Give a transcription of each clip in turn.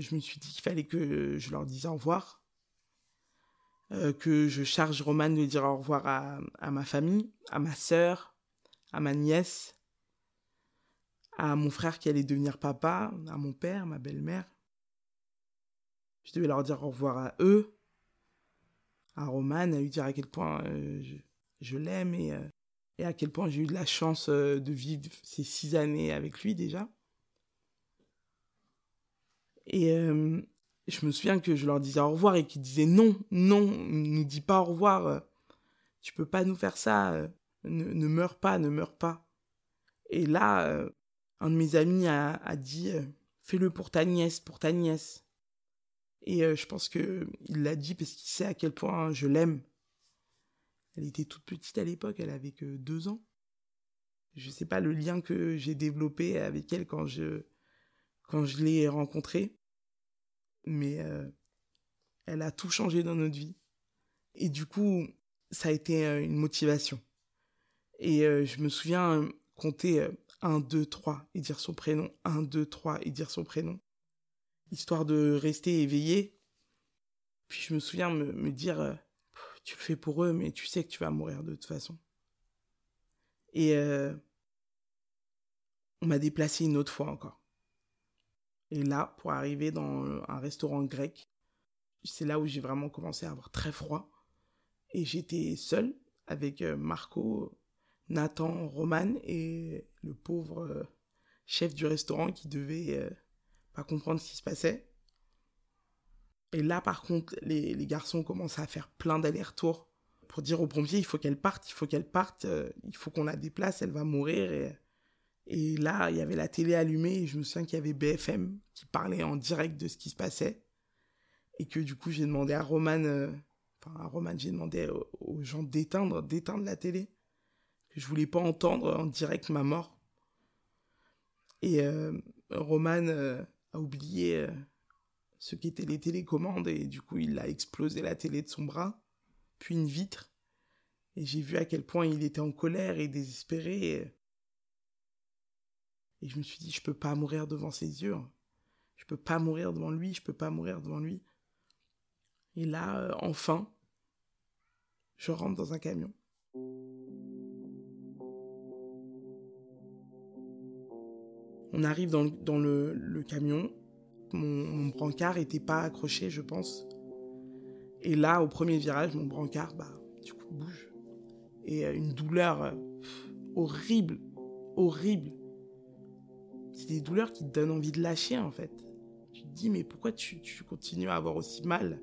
je me suis dit qu'il fallait que je leur dise au revoir, euh, que je charge Romane de dire au revoir à, ma famille, à ma sœur, à ma nièce, à mon frère qui allait devenir papa, à mon père, ma belle-mère. Je devais leur dire au revoir à eux, à Romane, à lui dire à quel point euh, je, l'aime et, euh, et, à quel point j'ai eu de la chance de vivre ces six années avec lui déjà. Et euh, je me souviens que je leur disais au revoir et qu'ils disaient non, non, ne nous dis pas au revoir, tu peux pas nous faire ça, ne, ne meurs pas, ne meurs pas. Et là, un de mes amis a, a dit fais-le pour ta nièce, pour ta nièce. Et euh, je pense que il l'a dit parce qu'il sait à quel point je l'aime. Elle était toute petite à l'époque, elle avait que deux ans. Je sais pas le lien que j'ai développé avec elle quand je quand je l'ai rencontrée, mais euh, elle a tout changé dans notre vie. Et du coup, ça a été euh, une motivation. Et euh, je me souviens compter 1, 2, 3 et dire son prénom, 1, 2, 3 et dire son prénom histoire de rester éveillé. Puis je me souviens me, dire, tu le fais pour eux, mais tu sais que tu vas mourir de toute façon. Et on m'a déplacé une autre fois encore. Et là, pour arriver dans un restaurant grec, c'est là où j'ai vraiment commencé à avoir très froid. Et j'étais seul avec euh, Marco, Nathan, Roman et le pauvre euh, chef du restaurant qui devait euh, pas comprendre ce qui se passait. Et là, par contre, les, garçons commencent à faire plein d'allers-retours pour dire aux pompiers, il faut qu'elle parte, il faut qu'elle parte, il faut qu'on la déplace, elle va mourir. Et là, il y avait la télé allumée et je me souviens qu'il y avait BFM qui parlait en direct de ce qui se passait. Et que du coup, j'ai demandé à Roman, euh, enfin à Roman, j'ai demandé aux, gens d'éteindre, d'éteindre la télé. Que je voulais pas entendre en direct ma mort. Et euh, Roman euh, a oublié ce qu'étaient les télécommandes et du coup il a explosé la télé de son bras, puis une vitre. Et j'ai vu à quel point il était en colère et désespéré. Et je me suis dit, je peux pas mourir devant ses yeux. Je peux pas mourir devant lui, je peux pas mourir devant lui. Et là, euh, enfin, je rentre dans un camion. On arrive dans le, camion. Mon, brancard était pas accroché, je pense. Et là, au premier virage, mon brancard, bah, du coup, bouge. Et euh, une douleur euh, horrible, horrible. Des douleurs qui te donnent envie de lâcher, en fait. Tu te dis, mais pourquoi tu, continues à avoir aussi mal?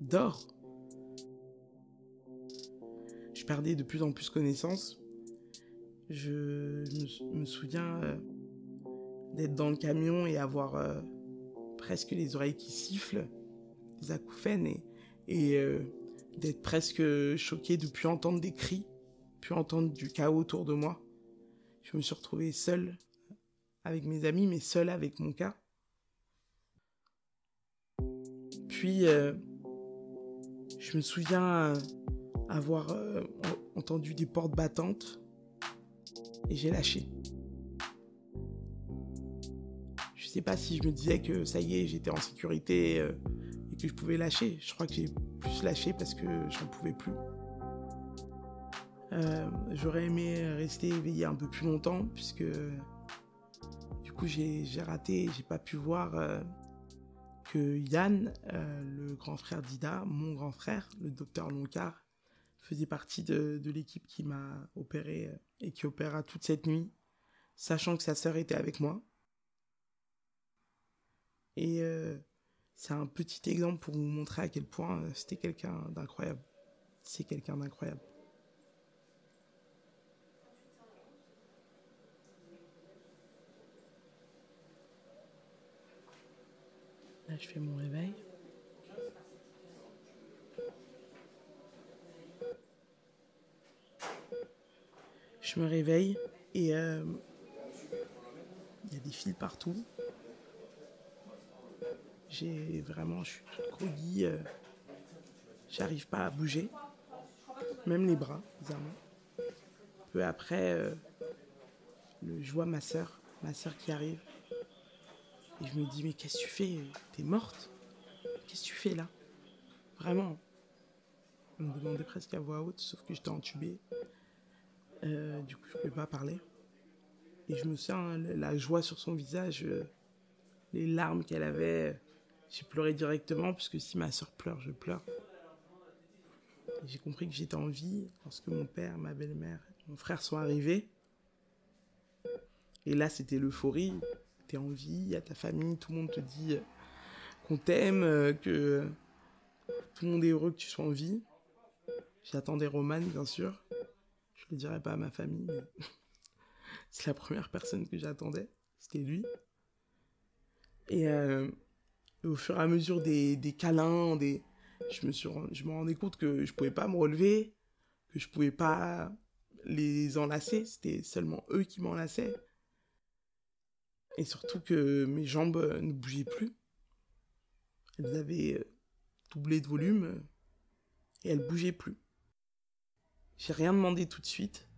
Dors. Je perdais de plus en plus connaissance. Je me, souviens euh, d'être dans le camion et avoir euh, presque les oreilles qui sifflent, des acouphènes, et, euh, d'être presque choqué de plus entendre des cris, plus entendre du chaos autour de moi. Je me suis retrouvé seul avec mes amis, mais seul avec mon cas. Puis, euh, je me souviens avoir euh, entendu des portes battantes et j'ai lâché. Je sais pas si je me disais que ça y est, j'étais en sécurité euh, et que je pouvais lâcher. Je crois que j'ai plus lâché parce que j'en pouvais plus. Euh, J'aurais aimé rester éveillé un peu plus longtemps puisque du coup j'ai raté, j'ai pas pu voir euh, que Yann, euh, le grand frère d'Ida, mon grand frère, le docteur Loncard, faisait partie de, l'équipe qui m'a opéré euh, et qui opéra toute cette nuit, sachant que sa sœur était avec moi. Et c'est un petit exemple pour vous montrer à quel point c'était quelqu'un d'incroyable. C'est quelqu'un d'incroyable. Je fais mon réveil. Je me réveille et il euh, y a des fils partout. J'ai vraiment, je suis groggy. Euh, J'arrive pas à bouger, même les bras, bizarrement. Peu après, euh, le, je vois ma sœur, ma sœur qui arrive. Et je me dis, mais qu'est-ce que tu fais? T'es morte? Qu'est-ce que tu fais là? Vraiment. On me demandait presque à voix haute, sauf que j'étais entubée. Euh, du coup, je ne pouvais pas parler. Et je me sens la joie sur son visage, euh, les larmes qu'elle avait. J'ai pleuré directement, parce que si ma soeur pleure, je pleure. J'ai compris que j'étais en vie lorsque mon père, ma belle-mère, mon frère sont arrivés. Et là, c'était l'euphorie. En vie, il ta famille, tout le monde te dit qu'on t'aime, euh, que tout le monde est heureux que tu sois en vie. J'attendais Roman, bien sûr. Je le dirai pas à ma famille, mais c'est la première personne que j'attendais. C'était lui. Et euh, au fur et à mesure des, des câlins, des, je me suis, je me rendais compte que je pouvais pas me relever, que je pouvais pas les enlacer. C'était seulement eux qui m'enlaçaient. Et surtout que mes jambes ne bougeaient plus. Elles avaient euh, doublé de volume et elles bougeaient plus. J'ai rien demandé tout de suite.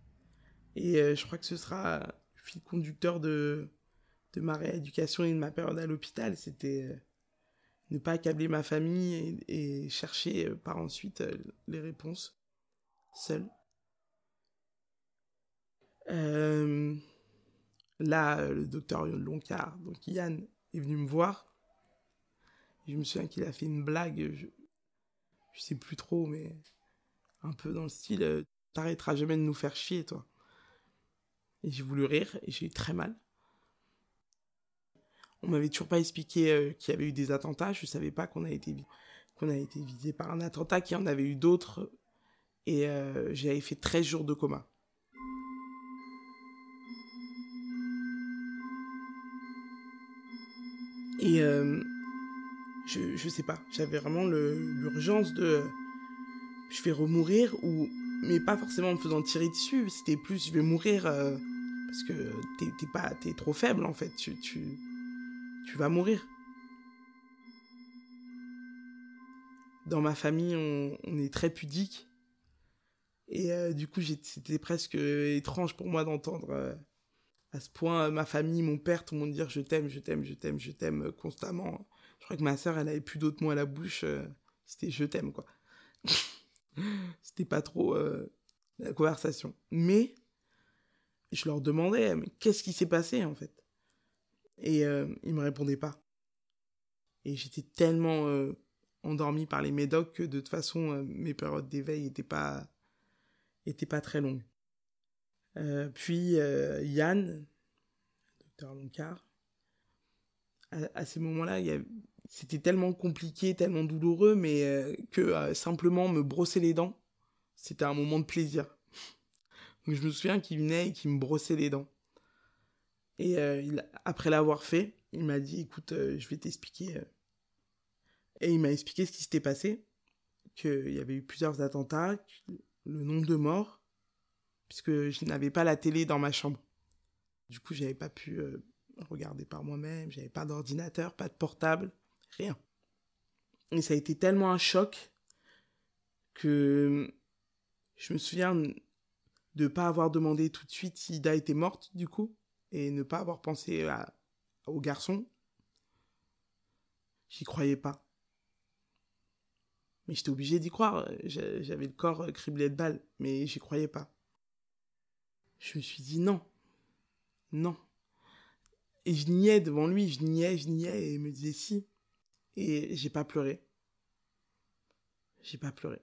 Et euh, je crois que ce sera le fil conducteur de, de ma rééducation et de ma période à l'hôpital. C'était euh, ne pas accabler ma famille et, chercher par ensuite les réponses seul. Là, le docteur Loncard, donc Yann, est venu me voir je me souviens qu'il a fait une blague, je, sais plus trop, mais un peu dans le style euh, T'arrêteras jamais de nous faire chier, toi. Et j'ai voulu rire et j'ai eu très mal. On m'avait toujours pas expliqué euh, qu'il y avait eu des attentats. Je savais pas qu'on a été qu'on été visé par un attentat, qu'il y en avait eu d'autres. Et euh, j'avais fait 13 jours de coma. Et je, je sais pas, j'avais vraiment l'urgence de je vais remourir ou mais pas forcément en me faisant tirer dessus, c'était plus je vais mourir euh, parce que t'es pas trop faible en fait, tu tu vas mourir. Dans ma famille, on, est très pudique. Et euh, du coup c'était presque étrange pour moi d'entendre euh, à ce point ma famille, mon père, tout le monde dire je t'aime, je t'aime, je t'aime, je t'aime constamment. Je crois que ma sœur, elle avait plus d'autres mots à la bouche. Euh, c'était je t'aime, quoi. c'était pas trop euh, la conversation. Mais je leur demandais, qu'est-ce qui s'est passé, en fait? Et euh, ils me répondaient pas. Et j'étais tellement endormi par les médocs que de toute façon, mes périodes d'éveil n'étaient pas, étaient pas très longues. Puis Yann, docteur Loncard, à, ces moments-là, c'était tellement compliqué, tellement douloureux, mais euh, que euh, simplement me brosser les dents, c'était un moment de plaisir. Donc je me souviens qu'il venait et qu'il me brossait les dents. Et euh, après l'avoir fait, il m'a dit, écoute, je vais t'expliquer. Et il m'a expliqué ce qui s'était passé, qu'il y avait eu plusieurs attentats, le nombre de morts, puisque je n'avais pas la télé dans ma chambre. Du coup, j'avais pas pu regarder par moi-même, j'avais pas d'ordinateur, pas de portable rien. Et ça a été tellement un choc que je me souviens de pas avoir demandé tout de suite si Ida était morte, du coup, et ne pas avoir pensé au garçon. J'y croyais pas. Mais j'étais obligé d'y croire. J'avais le corps criblé de balles, mais j'y croyais pas. Je me suis dit non. Non. Et je niais devant lui, je niais, je niais, et il me disait si. Et j'ai pas pleuré. J'ai pas pleuré.